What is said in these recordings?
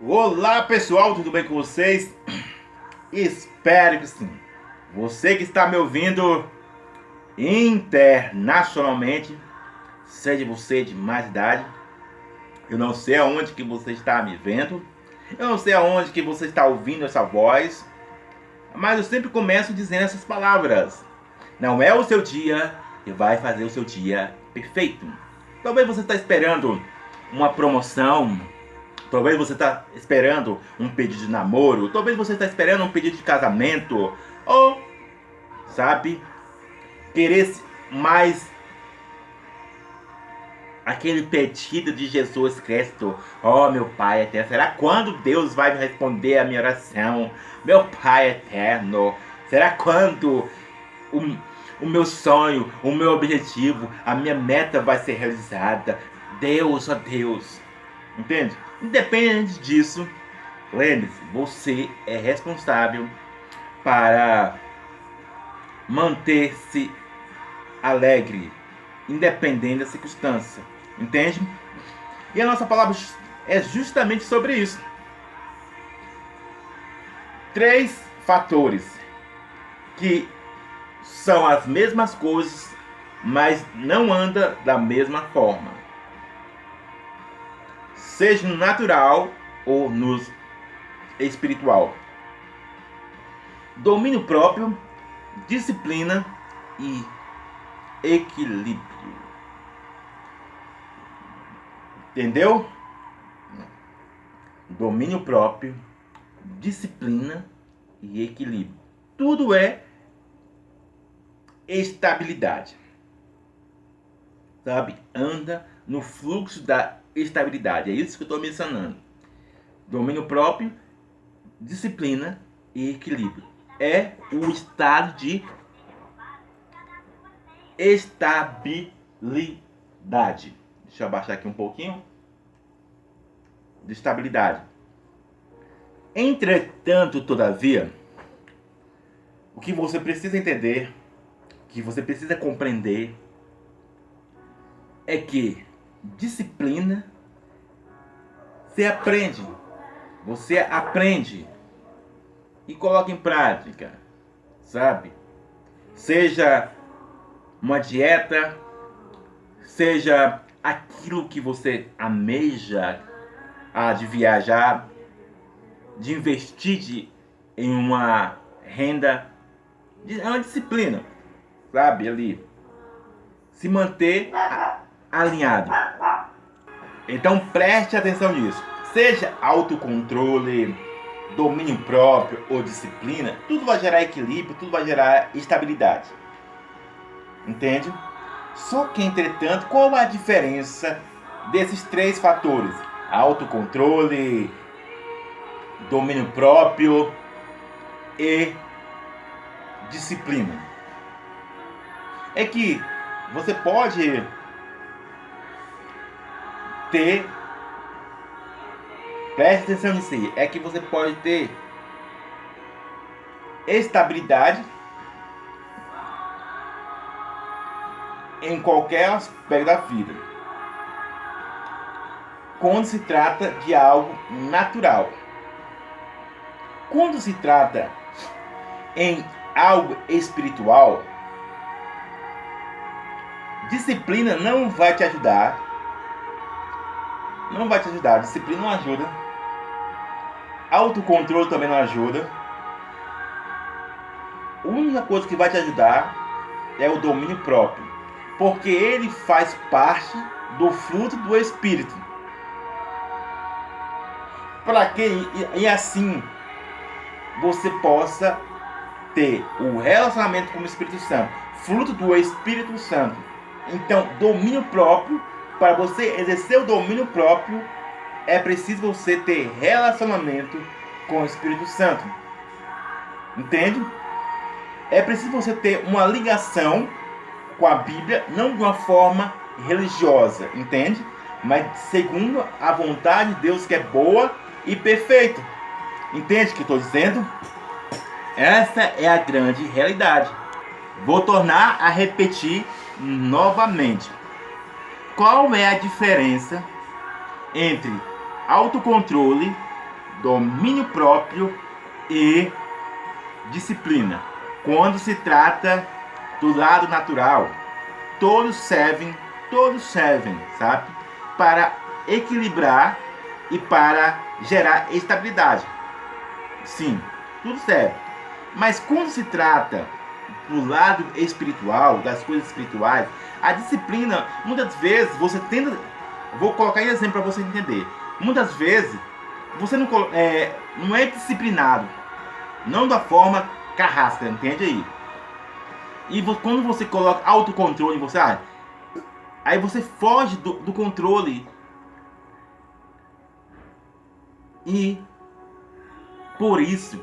Olá pessoal, tudo bem com vocês? Espero que sim. Você que está me ouvindo internacionalmente, seja você de mais idade, eu não sei aonde que você está me vendo, eu não sei aonde que você está ouvindo essa voz, mas eu sempre começo dizendo essas palavras. Não é o seu dia que vai fazer o seu dia perfeito. Talvez você está esperando uma promoção, Talvez você está esperando um pedido de namoro, talvez você está esperando um pedido de casamento, ou, sabe, querer mais aquele pedido de Jesus Cristo. Oh, meu Pai eterno, será quando Deus vai responder a minha oração? Meu Pai eterno, será quando o, o meu sonho, o meu objetivo, a minha meta vai ser realizada? Deus, ó oh Deus. Entende? Independente disso, lembre-se, você é responsável para manter-se alegre, independente da circunstância. Entende? E a nossa palavra é justamente sobre isso. Três fatores que são as mesmas coisas, mas não anda da mesma forma seja no natural ou no espiritual. Domínio próprio, disciplina e equilíbrio. Entendeu? Domínio próprio, disciplina e equilíbrio. Tudo é estabilidade. Sabe? Anda no fluxo da estabilidade. É isso que eu estou mencionando. Domínio próprio, disciplina e equilíbrio. É o estado de estabilidade. Deixa eu abaixar aqui um pouquinho. De estabilidade. Entretanto, todavia, o que você precisa entender, que você precisa compreender, é que disciplina, você aprende. Você aprende e coloca em prática, sabe? Seja uma dieta, seja aquilo que você ameja ah, de viajar, de investir de, em uma renda, é uma disciplina, sabe? Ali, se manter alinhado. Então preste atenção nisso. Seja autocontrole, domínio próprio ou disciplina, tudo vai gerar equilíbrio, tudo vai gerar estabilidade. Entende? Só que, entretanto, qual a diferença desses três fatores? Autocontrole, domínio próprio e disciplina. É que você pode ter. Preste atenção nisso É que você pode ter estabilidade em qualquer aspecto da vida. Quando se trata de algo natural. Quando se trata em algo espiritual, disciplina não vai te ajudar não vai te ajudar. Disciplina não ajuda. Autocontrole também não ajuda. A única coisa que vai te ajudar é o domínio próprio, porque ele faz parte do fruto do Espírito. Para que e assim você possa ter o relacionamento com o Espírito Santo, fruto do Espírito Santo. Então, domínio próprio para você exercer o domínio próprio, é preciso você ter relacionamento com o Espírito Santo. Entende? É preciso você ter uma ligação com a Bíblia, não de uma forma religiosa, entende? Mas segundo a vontade de Deus que é boa e perfeita. Entende o que estou dizendo? Essa é a grande realidade. Vou tornar a repetir novamente. Qual é a diferença entre autocontrole, domínio próprio e disciplina. Quando se trata do lado natural, todos servem, todos servem, sabe? Para equilibrar e para gerar estabilidade. Sim, tudo serve. Mas quando se trata do lado espiritual, das coisas espirituais, a disciplina, muitas vezes você tenta. Vou colocar em exemplo para você entender. Muitas vezes você não é, não é disciplinado, não da forma carrasca, entende aí? E quando você coloca autocontrole você, ah, aí você foge do, do controle. E por isso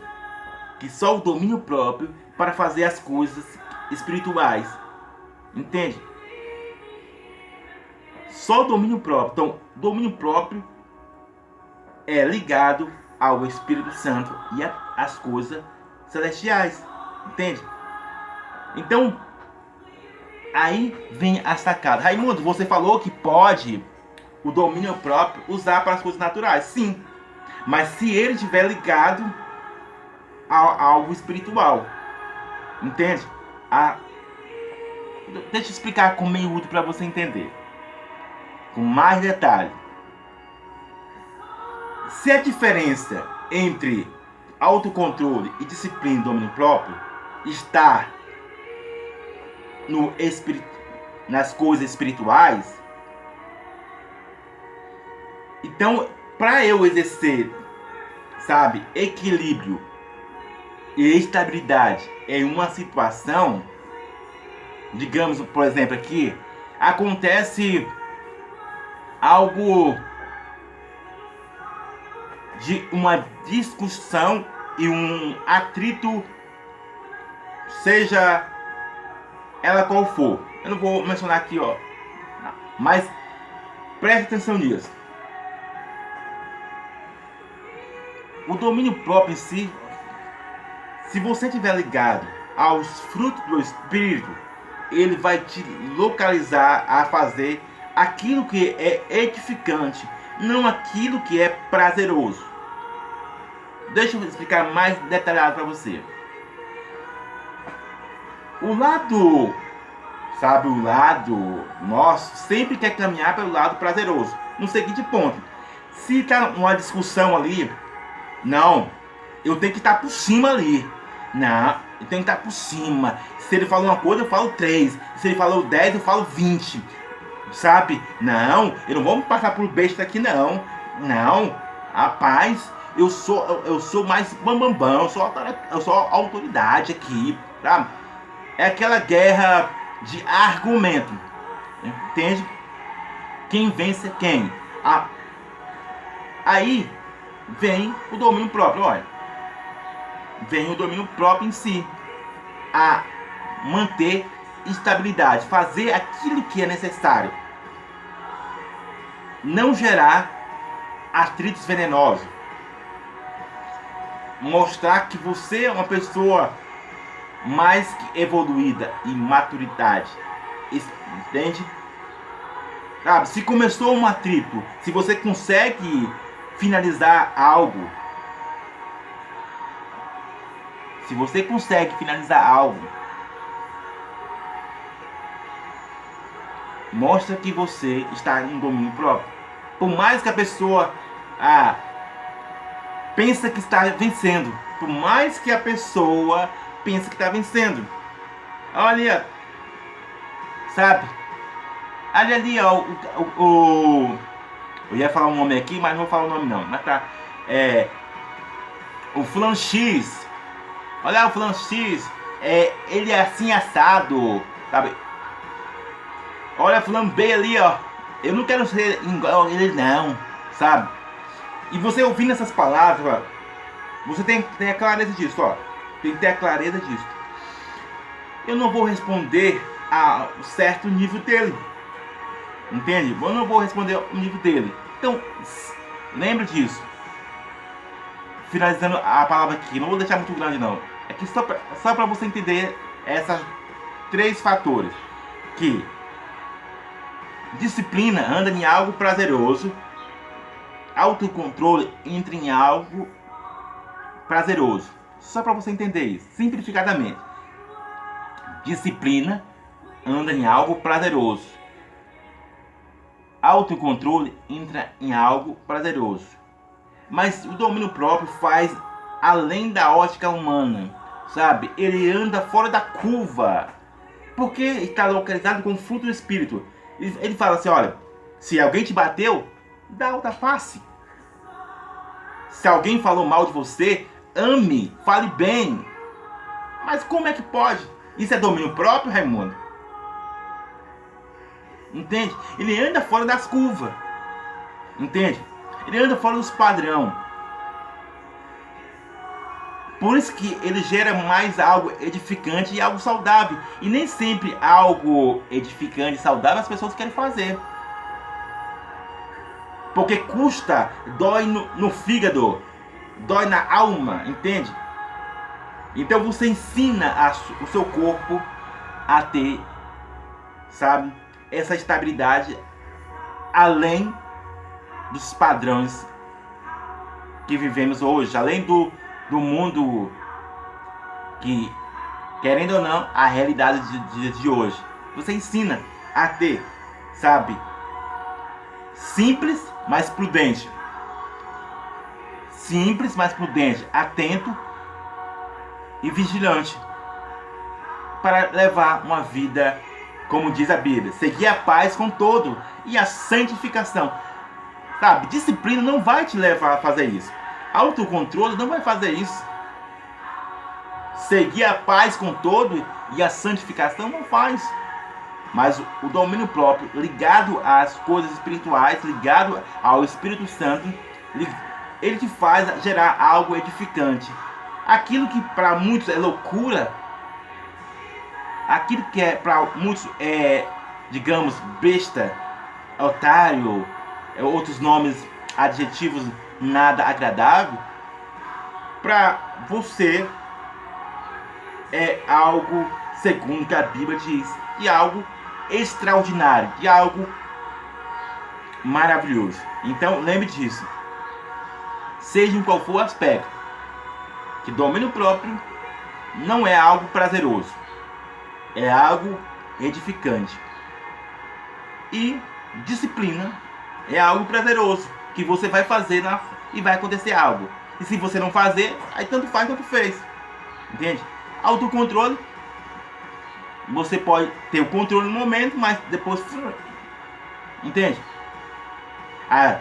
que só o domínio próprio para fazer as coisas espirituais. Entende? Só domínio próprio. Então, domínio próprio é ligado ao Espírito Santo e às coisas celestiais. Entende? Então, aí vem a sacada. Raimundo, você falou que pode o domínio próprio usar para as coisas naturais. Sim. Mas se ele estiver ligado a, a algo espiritual. Entende? A... Deixa eu explicar com meio útil para você entender. Com mais detalhe. Se a diferença entre autocontrole e disciplina e domínio próprio está no nas coisas espirituais, então, para eu exercer, sabe, equilíbrio e estabilidade em uma situação, digamos, por exemplo, aqui, acontece algo de uma discussão e um atrito, seja ela qual for. Eu não vou mencionar aqui, ó, mas preste atenção nisso. O domínio próprio em si se você estiver ligado aos frutos do Espírito, ele vai te localizar a fazer aquilo que é edificante, não aquilo que é prazeroso. Deixa eu explicar mais detalhado para você. O lado, sabe, o lado nosso sempre quer caminhar pelo lado prazeroso. No seguinte ponto: se está uma discussão ali, não, eu tenho que estar por cima ali. Não, eu tenho que estar por cima. Se ele falou uma coisa, eu falo três. Se ele falou dez, eu falo vinte. Sabe? Não, eu não vou me passar por besta aqui, não. Não, rapaz, eu sou, eu, sou mais bambambam, bam, bam, eu, sou, eu sou autoridade aqui, tá? É aquela guerra de argumento, entende? Quem vence é quem? Ah, aí vem o domínio próprio, olha vem o domínio próprio em si a manter estabilidade, fazer aquilo que é necessário, não gerar atritos venenosos, mostrar que você é uma pessoa mais que evoluída em maturidade, entende? Sabe, se começou um atrito, se você consegue finalizar algo Se você consegue finalizar algo, mostra que você está em domínio próprio. Por mais que a pessoa ah, pensa que está vencendo, por mais que a pessoa pensa que está vencendo, olha, sabe? Olha ali, ó, o, o, o, eu ia falar um nome aqui, mas não vou falar o nome não, mas tá, é, o Flan X Olha o fulano X, é, ele é assim assado, sabe? Olha o fulano B ali, ó. Eu não quero ser igual a ele não, sabe? E você ouvindo essas palavras, você tem que ter a clareza disso, ó. Tem que ter a clareza disso. Eu não vou responder a certo nível dele. Entende? Eu não vou responder o nível dele. Então, lembre disso. Finalizando a palavra aqui, não vou deixar muito grande não. É que só para você entender esses três fatores. Que disciplina anda em algo prazeroso, autocontrole entra em algo prazeroso. Só para você entender isso, simplificadamente. Disciplina anda em algo prazeroso. Autocontrole entra em algo prazeroso. Mas o domínio próprio faz além da ótica humana, sabe? Ele anda fora da curva, porque está localizado com o fruto do Espírito. Ele fala assim: olha, se alguém te bateu, dá outra face. Se alguém falou mal de você, ame, fale bem. Mas como é que pode? Isso é domínio próprio, Raimundo? Entende? Ele anda fora das curvas. Entende? Ele anda fora dos padrão. Por isso que ele gera mais algo edificante e algo saudável. E nem sempre algo edificante e saudável as pessoas querem fazer. Porque custa, dói no, no fígado, dói na alma, entende? Então você ensina a, o seu corpo a ter, sabe, essa estabilidade além dos padrões que vivemos hoje, além do, do mundo que, querendo ou não, a realidade de, de, de hoje. Você ensina a ter, sabe, simples, mas prudente. Simples, mas prudente, atento e vigilante para levar uma vida, como diz a Bíblia, seguir a paz com todo e a santificação. Sabe, disciplina não vai te levar a fazer isso. Autocontrole não vai fazer isso. Seguir a paz com todo e a santificação não faz. Mas o domínio próprio, ligado às coisas espirituais, ligado ao Espírito Santo, ele te faz gerar algo edificante. Aquilo que para muitos é loucura, aquilo que é para muitos é, digamos, besta, otário, é, outros nomes, adjetivos nada agradável, para você é algo segundo que a Bíblia diz, e algo extraordinário, de algo maravilhoso. Então lembre disso. Seja em qual for o aspecto, que domínio próprio não é algo prazeroso, é algo edificante. E disciplina é algo prazeroso, que você vai fazer na, e vai acontecer algo. E se você não fazer, aí tanto faz quanto fez. Entende? Autocontrole você pode ter o controle no momento, mas depois. Entende? Ah,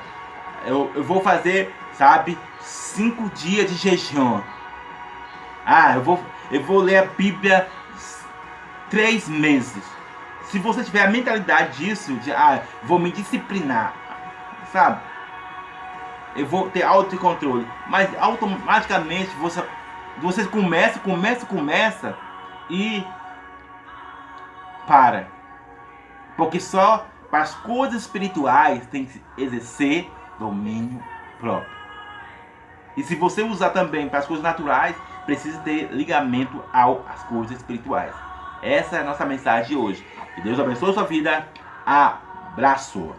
eu, eu vou fazer, sabe, cinco dias de jejum. Ah, eu vou, eu vou ler a Bíblia três meses. Se você tiver a mentalidade disso, de ah, vou me disciplinar, sabe? Eu vou ter autocontrole. Mas automaticamente você, você começa, começa, começa e para. Porque só para as coisas espirituais tem que exercer domínio próprio. E se você usar também para as coisas naturais, precisa ter ligamento às coisas espirituais. Essa é a nossa mensagem de hoje. Que Deus abençoe sua vida. Abraço.